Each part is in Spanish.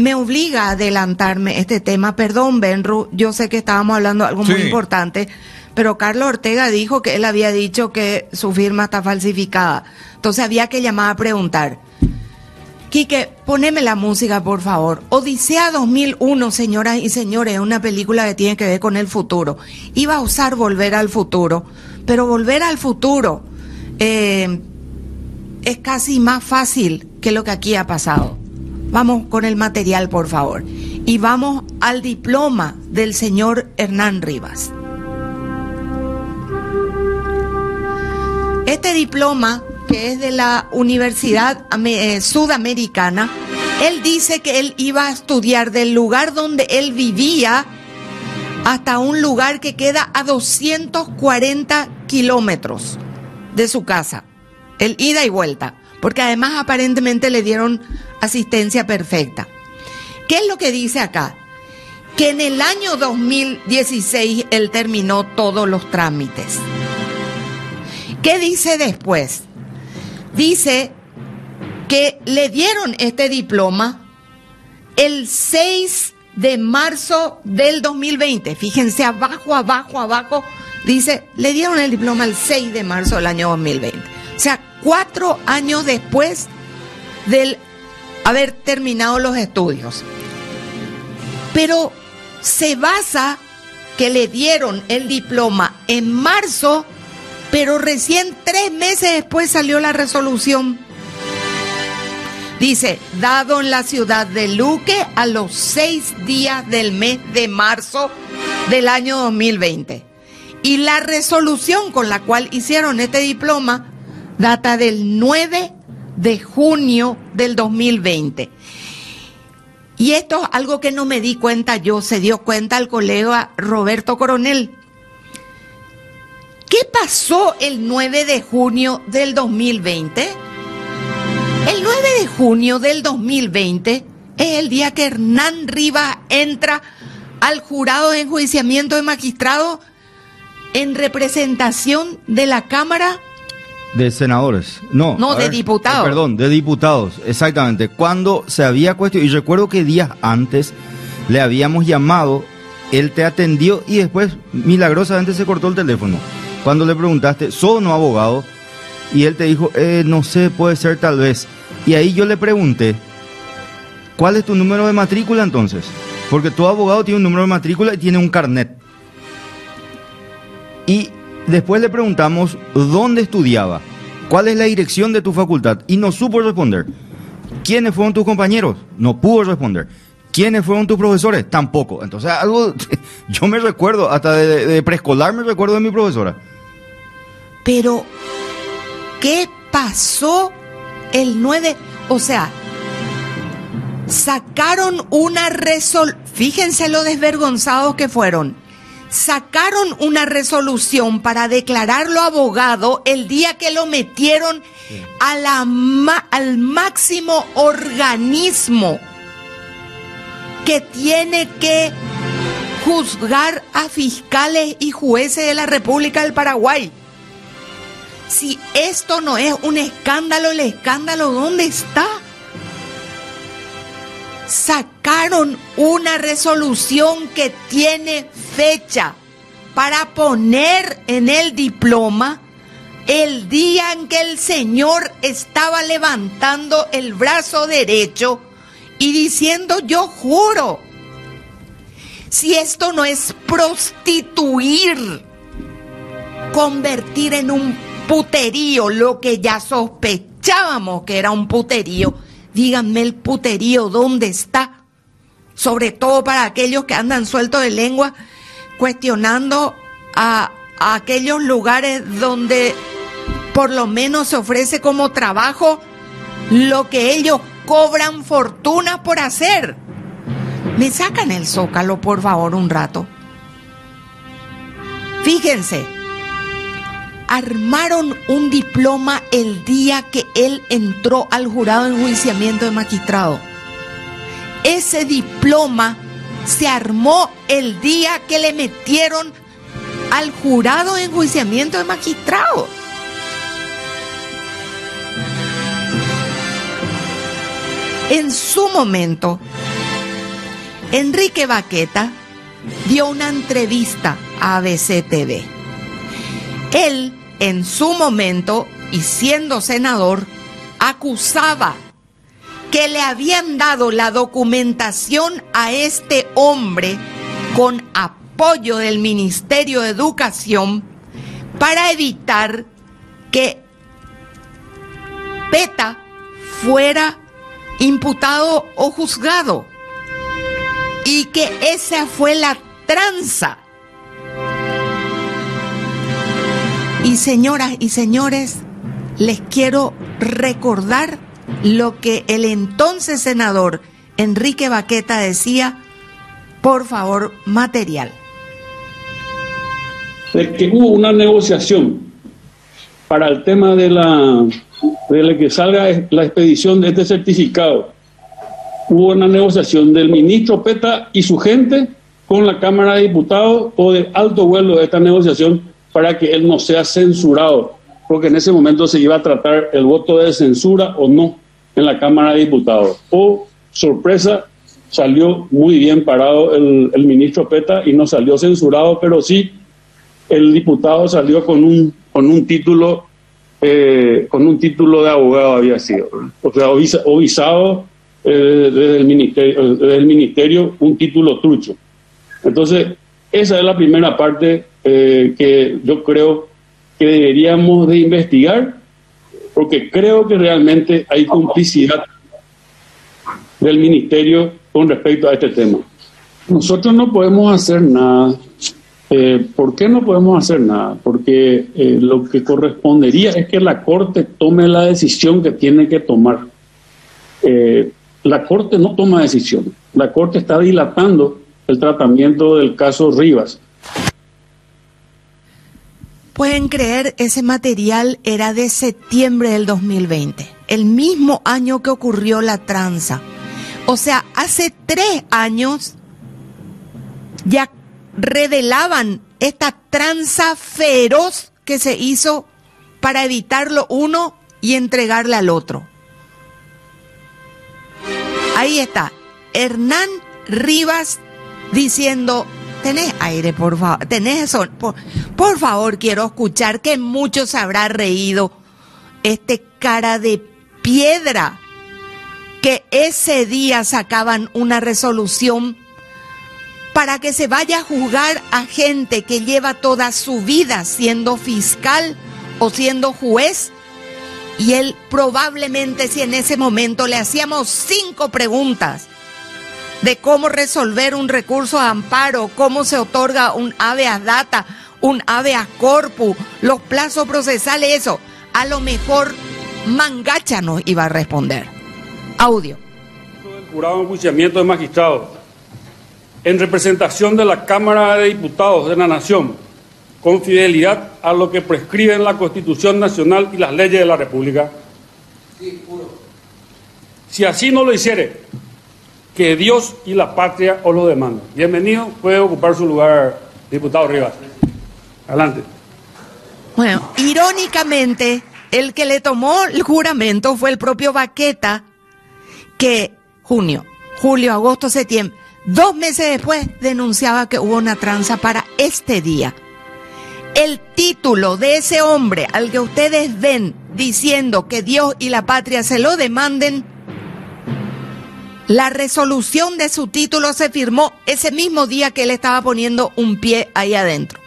me obliga a adelantarme este tema. Perdón, Benru, yo sé que estábamos hablando de algo muy importante, pero Carlos Ortega dijo que él había dicho que su firma está falsificada. Entonces había que llamar a preguntar. Quique, poneme la música, por favor. Odisea 2001, señoras y señores, es una película que tiene que ver con el futuro. Iba a usar Volver al Futuro, pero Volver al Futuro eh, es casi más fácil que lo que aquí ha pasado. Vamos con el material, por favor. Y vamos al diploma del señor Hernán Rivas. Este diploma, que es de la Universidad eh, Sudamericana, él dice que él iba a estudiar del lugar donde él vivía hasta un lugar que queda a 240 kilómetros de su casa. El ida y vuelta. Porque además aparentemente le dieron asistencia perfecta. ¿Qué es lo que dice acá? Que en el año 2016 él terminó todos los trámites. ¿Qué dice después? Dice que le dieron este diploma el 6 de marzo del 2020. Fíjense, abajo, abajo, abajo, dice, le dieron el diploma el 6 de marzo del año 2020. O sea, cuatro años después del haber terminado los estudios. Pero se basa que le dieron el diploma en marzo, pero recién tres meses después salió la resolución. Dice, dado en la ciudad de Luque a los seis días del mes de marzo del año 2020. Y la resolución con la cual hicieron este diploma data del 9 de junio del 2020. Y esto es algo que no me di cuenta yo, se dio cuenta el colega Roberto Coronel. ¿Qué pasó el 9 de junio del 2020? El 9 de junio del 2020 es el día que Hernán Rivas entra al jurado de enjuiciamiento de magistrado en representación de la Cámara De senadores. No. No, de diputados. eh, Perdón, de diputados, exactamente. Cuando se había cuestionado, y recuerdo que días antes le habíamos llamado, él te atendió y después milagrosamente se cortó el teléfono. Cuando le preguntaste, ¿sos o no abogado? Y él te dijo, eh, no sé, puede ser tal vez. Y ahí yo le pregunté, ¿cuál es tu número de matrícula entonces? Porque todo abogado tiene un número de matrícula y tiene un carnet. Y después le preguntamos dónde estudiaba, cuál es la dirección de tu facultad y no supo responder. ¿Quiénes fueron tus compañeros? No pudo responder. ¿Quiénes fueron tus profesores? Tampoco. Entonces, algo, yo me recuerdo, hasta de, de preescolar me recuerdo de mi profesora. Pero, ¿qué pasó el 9? O sea, sacaron una resolución, fíjense lo desvergonzados que fueron. Sacaron una resolución para declararlo abogado el día que lo metieron a la ma- al máximo organismo que tiene que juzgar a fiscales y jueces de la República del Paraguay. Si esto no es un escándalo, el escándalo, ¿dónde está? Sacaron una resolución que tiene fecha para poner en el diploma el día en que el señor estaba levantando el brazo derecho y diciendo yo juro. Si esto no es prostituir, convertir en un puterío lo que ya sospechábamos que era un puterío, díganme el puterío dónde está. Sobre todo para aquellos que andan sueltos de lengua cuestionando a, a aquellos lugares donde por lo menos se ofrece como trabajo lo que ellos cobran fortuna por hacer. Me sacan el zócalo, por favor, un rato. Fíjense, armaron un diploma el día que él entró al jurado de enjuiciamiento de magistrado. Ese diploma se armó el día que le metieron al jurado de enjuiciamiento de magistrado. En su momento, Enrique Baqueta dio una entrevista a ABC TV. Él, en su momento, y siendo senador, acusaba que le habían dado la documentación a este hombre con apoyo del Ministerio de Educación para evitar que PETA fuera imputado o juzgado y que esa fue la tranza. Y señoras y señores, les quiero recordar lo que el entonces senador Enrique Baqueta decía, por favor, material. De que hubo una negociación para el tema de la de que salga la expedición de este certificado. Hubo una negociación del ministro Peta y su gente con la Cámara de Diputados o de alto vuelo de esta negociación para que él no sea censurado, porque en ese momento se iba a tratar el voto de censura o no en la Cámara de Diputados. O, sorpresa, salió muy bien parado el, ministro Peta y no salió censurado, pero sí el diputado salió con un, con un título eh, con un título de abogado había sido, o sea, o visado eh, desde, el ministerio, desde el ministerio un título trucho. Entonces, esa es la primera parte eh, que yo creo que deberíamos de investigar, porque creo que realmente hay complicidad del ministerio con respecto a este tema. Nosotros no podemos hacer nada eh, ¿Por qué no podemos hacer nada? Porque eh, lo que correspondería es que la Corte tome la decisión que tiene que tomar. Eh, la Corte no toma decisión. La Corte está dilatando el tratamiento del caso Rivas. Pueden creer, ese material era de septiembre del 2020, el mismo año que ocurrió la tranza. O sea, hace tres años ya revelaban esta tranza feroz que se hizo para evitarlo uno y entregarle al otro. Ahí está, Hernán Rivas diciendo, tenés aire, por favor, tenés eso, por, por favor, quiero escuchar que mucho se habrá reído este cara de piedra que ese día sacaban una resolución para que se vaya a juzgar a gente que lleva toda su vida siendo fiscal o siendo juez. Y él probablemente si en ese momento le hacíamos cinco preguntas de cómo resolver un recurso de amparo, cómo se otorga un habeas data, un habeas corpus, los plazos procesales, eso, a lo mejor Mangacha nos iba a responder. Audio. El jurado enjuiciamiento de magistrados en representación de la Cámara de Diputados de la Nación, con fidelidad a lo que prescriben la Constitución Nacional y las leyes de la República. Si así no lo hiciere, que Dios y la patria os lo demanden. Bienvenido, puede ocupar su lugar, diputado Rivas. Adelante. Bueno, irónicamente, el que le tomó el juramento fue el propio Baqueta, que junio, julio, agosto, septiembre, Dos meses después denunciaba que hubo una tranza para este día. El título de ese hombre al que ustedes ven diciendo que Dios y la patria se lo demanden, la resolución de su título se firmó ese mismo día que él estaba poniendo un pie ahí adentro.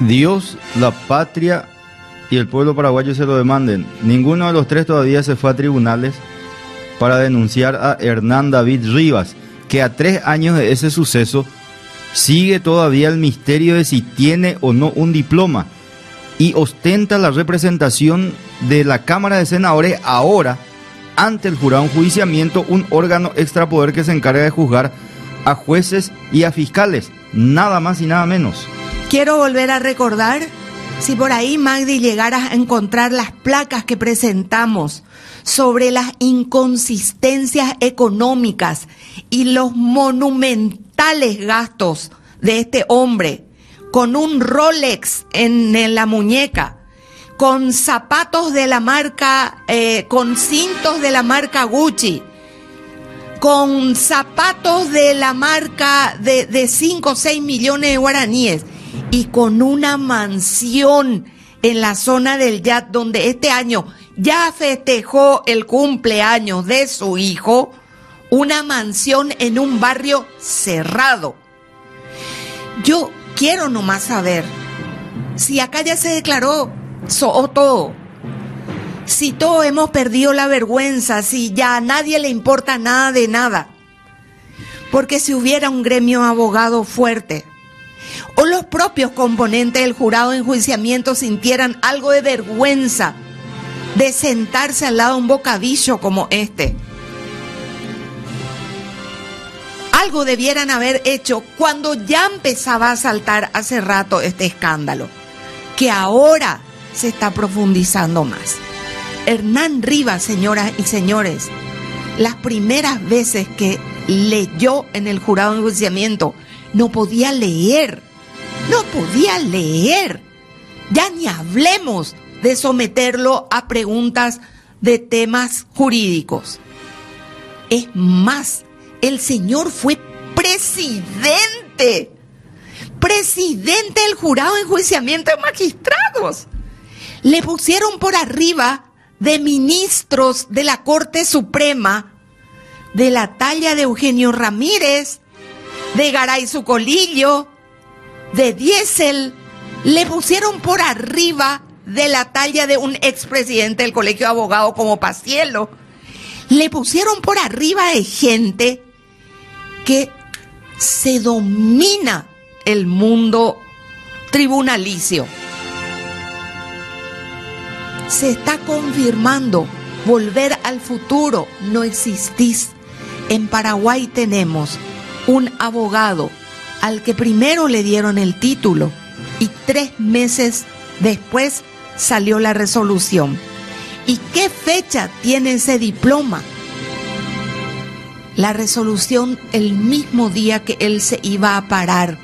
Dios, la patria y el pueblo paraguayo se lo demanden. Ninguno de los tres todavía se fue a tribunales para denunciar a Hernán David Rivas, que a tres años de ese suceso sigue todavía el misterio de si tiene o no un diploma y ostenta la representación de la Cámara de Senadores ahora ante el jurado en juiciamiento, un órgano extrapoder que se encarga de juzgar a jueces y a fiscales, nada más y nada menos. Quiero volver a recordar, si por ahí Magdi llegara a encontrar las placas que presentamos sobre las inconsistencias económicas y los monumentales gastos de este hombre, con un Rolex en, la muñeca, con zapatos de la marca, eh, con cintos de la marca Gucci, con zapatos de la marca de 5 o 6 millones de guaraníes y con una mansión en la zona del Yat donde este año ya festejó el cumpleaños de su hijo, una mansión en un barrio cerrado. Yo quiero nomás saber si acá ya se declaró o todo, si todos hemos perdido la vergüenza, si ya a nadie le importa nada de nada. Porque si hubiera un gremio abogado fuerte, o los propios componentes del jurado de enjuiciamiento sintieran algo de vergüenza de sentarse al lado de un bocadillo como este. Algo debieran haber hecho cuando ya empezaba a saltar hace rato este escándalo, que ahora se está profundizando más. Hernán Rivas, señoras y señores, las primeras veces que leyó en el jurado de enjuiciamiento, no podía leer, no podía leer. Ya ni hablemos de someterlo a preguntas de temas jurídicos. Es más, el señor fue presidente, presidente del jurado de enjuiciamiento de magistrados. Le pusieron por arriba de ministros de la Corte Suprema de la talla de Eugenio Ramírez, de Garay Sucolillo, de Diesel, le pusieron por arriba de la talla de un expresidente del Colegio de Abogados como Pacielo. Le pusieron por arriba de gente que se domina el mundo tribunalicio. Se está confirmando volver al futuro, no existís. En Paraguay tenemos un abogado al que primero le dieron el título y tres meses después salió la resolución. ¿Y qué fecha tiene ese diploma? La resolución el mismo día que él se iba a parar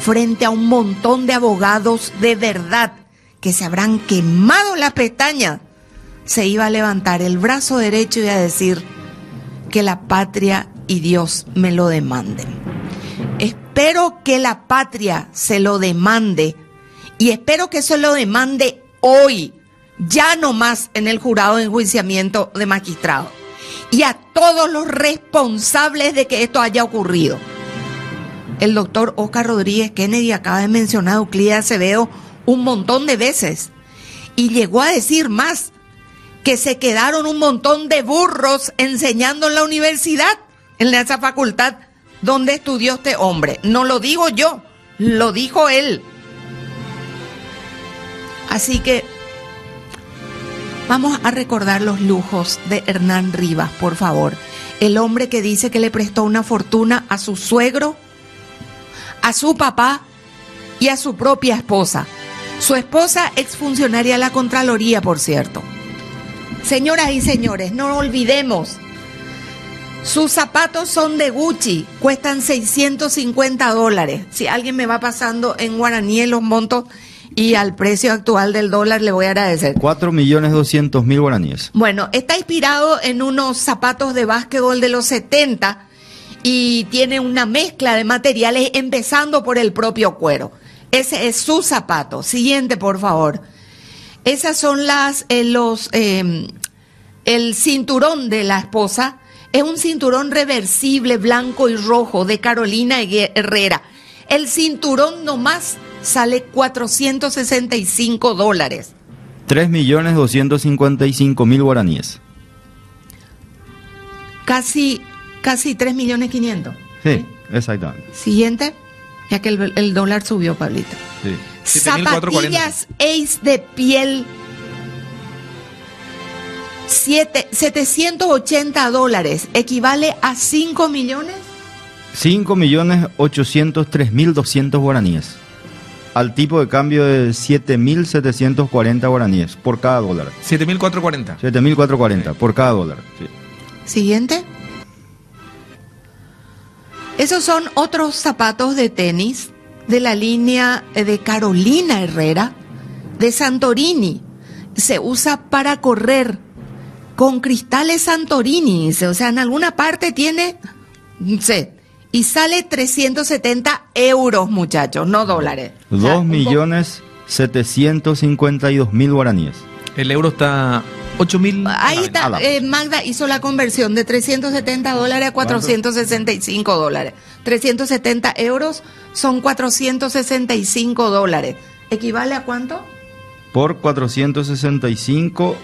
frente a un montón de abogados de verdad que se habrán quemado la pestaña, se iba a levantar el brazo derecho y a decir que la patria y Dios me lo demanden. Espero que la patria se lo demande y espero que se lo demande hoy, ya no más en el jurado de enjuiciamiento de magistrado y a todos los responsables de que esto haya ocurrido. El doctor Oscar Rodríguez Kennedy acaba de mencionar a Euclides Acevedo un montón de veces y llegó a decir más que se quedaron un montón de burros enseñando en la universidad, en esa facultad donde estudió este hombre. No lo digo yo, lo dijo él. Así que vamos a recordar los lujos de Hernán Rivas, por favor. El hombre que dice que le prestó una fortuna a su suegro, a su papá y a su propia esposa. Su esposa, exfuncionaria de la Contraloría, por cierto. Señoras y señores, no olvidemos, sus zapatos son de Gucci, cuestan 650 dólares. Si alguien me va pasando en guaraní en los montos y al precio actual del dólar, le voy a agradecer. 4 millones 200 mil guaraníes. Bueno, está inspirado en unos zapatos de básquetbol de los 70 y tiene una mezcla de materiales, empezando por el propio cuero. Ese es su zapato. Siguiente, por favor. Esas son las, eh, los, eh, el cinturón de la esposa. Es un cinturón reversible blanco y rojo de Carolina Herrera. El cinturón nomás sale 465 dólares. 3 millones 255 mil guaraníes. Casi, casi 3 millones 500. Sí, exactamente. Siguiente, ya que el, el dólar subió, Pablito. Sí. Zapatillas Ace de piel 7, 780 dólares, equivale a 5 millones. 5 millones 803 mil 200 guaraníes. Al tipo de cambio de 7.740 guaraníes por cada dólar. 7.440. 7.440 por cada dólar. Sí. Siguiente. Esos son otros zapatos de tenis de la línea de Carolina Herrera, de Santorini. Se usa para correr con cristales Santorini, o sea, en alguna parte tiene, no sé, y sale 370 euros, muchachos, no dólares. Dos millones 752 mil guaraníes. El euro está 8 mil. Ahí está, eh, Magda hizo la conversión de 370 dólares a 465 dólares. 370 euros son 465 dólares. ¿Equivale a cuánto? Por 465,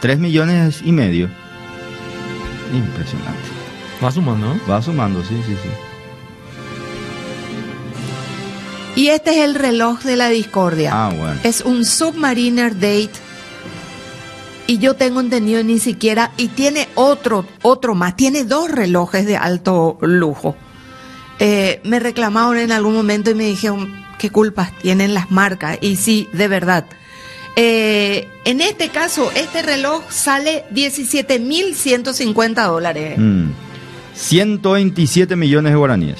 3 millones y medio. Impresionante. Va sumando, ¿no? Va sumando, sí, sí, sí. Y este es el reloj de la discordia. Ah, bueno. Es un Submariner Date. Y yo tengo entendido ni siquiera, y tiene otro, otro más, tiene dos relojes de alto lujo. Eh, me reclamaron en algún momento y me dijeron, ¿qué culpas tienen las marcas? Y sí, de verdad. Eh, en este caso, este reloj sale 17.150 dólares. Mm. 127 millones de guaraníes.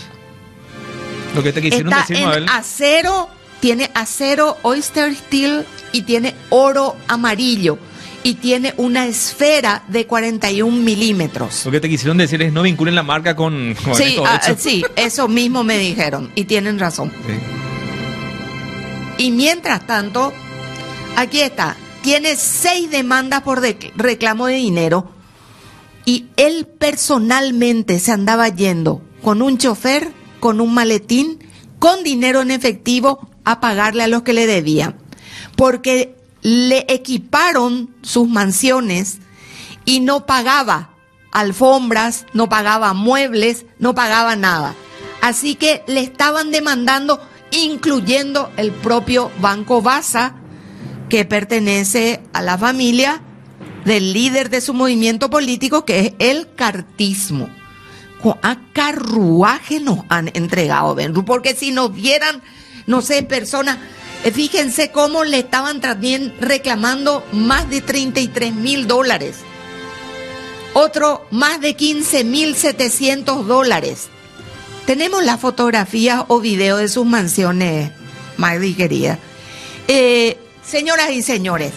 Lo que te quisieron Está decir, en Mabel. acero, tiene acero Oyster Steel y tiene oro amarillo. Y tiene una esfera de 41 milímetros. Lo que te quisieron decir es no vinculen la marca con, con Sí, esto ah, sí, eso mismo me dijeron. Y tienen razón. Sí. Y mientras tanto, aquí está, tiene seis demandas por reclamo de dinero y él personalmente se andaba yendo con un chofer, con un maletín, con dinero en efectivo a pagarle a los que le debían. Porque le equiparon sus mansiones y no pagaba alfombras, no pagaba muebles, no pagaba nada. Así que le estaban demandando, incluyendo el propio Banco Baza, que pertenece a la familia del líder de su movimiento político, que es el cartismo. A carruaje nos han entregado, Benru, porque si nos vieran, no sé, personas, fíjense cómo le estaban también reclamando más de 33 mil dólares. Otro más de 15 mil 700 dólares. Tenemos las fotografías o videos de sus mansiones, Magdi querida. Eh, señoras y señores,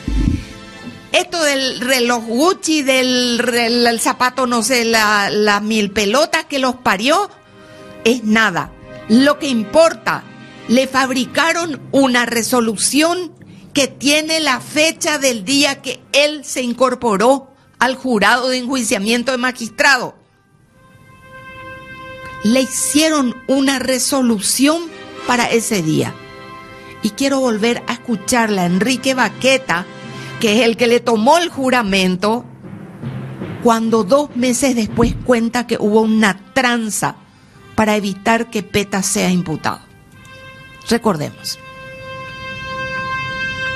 esto del reloj Gucci, del zapato, no sé, la, la mil pelotas que los parió, es nada. Lo que importa, le fabricaron una resolución que tiene la fecha del día que él se incorporó al jurado de enjuiciamiento de magistrado. Le hicieron una resolución para ese día. Y quiero volver a escucharla Enrique Baqueta, que es el que le tomó el juramento, cuando dos meses después cuenta que hubo una tranza para evitar que Peta sea imputado. Recordemos.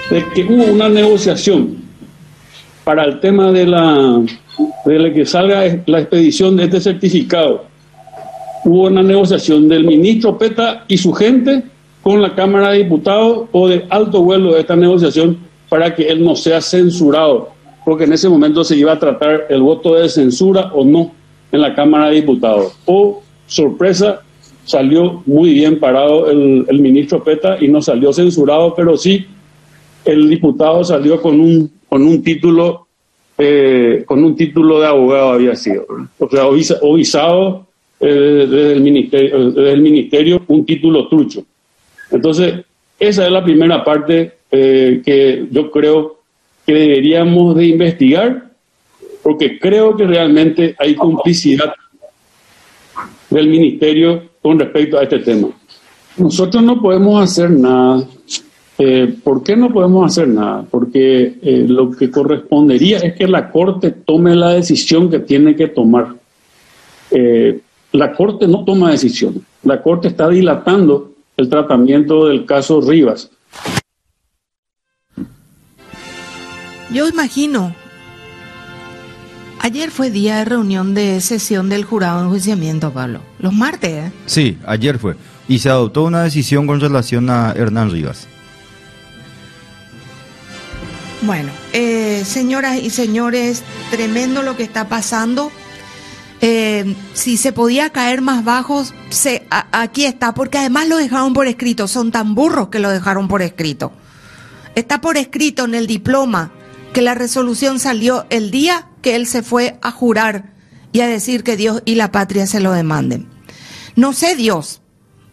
de que hubo una negociación para el tema de la de que salga la expedición de este certificado. Hubo una negociación del ministro Peta y su gente con la Cámara de Diputados o de alto vuelo de esta negociación para que él no sea censurado, porque en ese momento se iba a tratar el voto de censura o no en la Cámara de Diputados. O, sorpresa, salió muy bien parado el, el ministro Peta y no salió censurado, pero sí el diputado salió con un con un título eh, con un título de abogado había sido o sea o visado eh, desde el ministerio desde el ministerio un título trucho. Entonces esa es la primera parte eh, que yo creo que deberíamos de investigar porque creo que realmente hay complicidad del ministerio con respecto a este tema nosotros no podemos hacer nada eh, ¿Por qué no podemos hacer nada? Porque eh, lo que correspondería es que la Corte tome la decisión que tiene que tomar. Eh, la Corte no toma decisión. La Corte está dilatando el tratamiento del caso Rivas. Yo imagino. Ayer fue día de reunión de sesión del jurado de enjuiciamiento, Pablo. Los martes, ¿eh? Sí, ayer fue. Y se adoptó una decisión con relación a Hernán Rivas. Bueno, eh, señoras y señores, tremendo lo que está pasando. Eh, si se podía caer más bajos, se, a- aquí está, porque además lo dejaron por escrito. Son tan burros que lo dejaron por escrito. Está por escrito en el diploma que la resolución salió el día que él se fue a jurar y a decir que Dios y la patria se lo demanden. No sé Dios,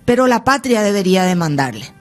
pero la patria debería demandarle.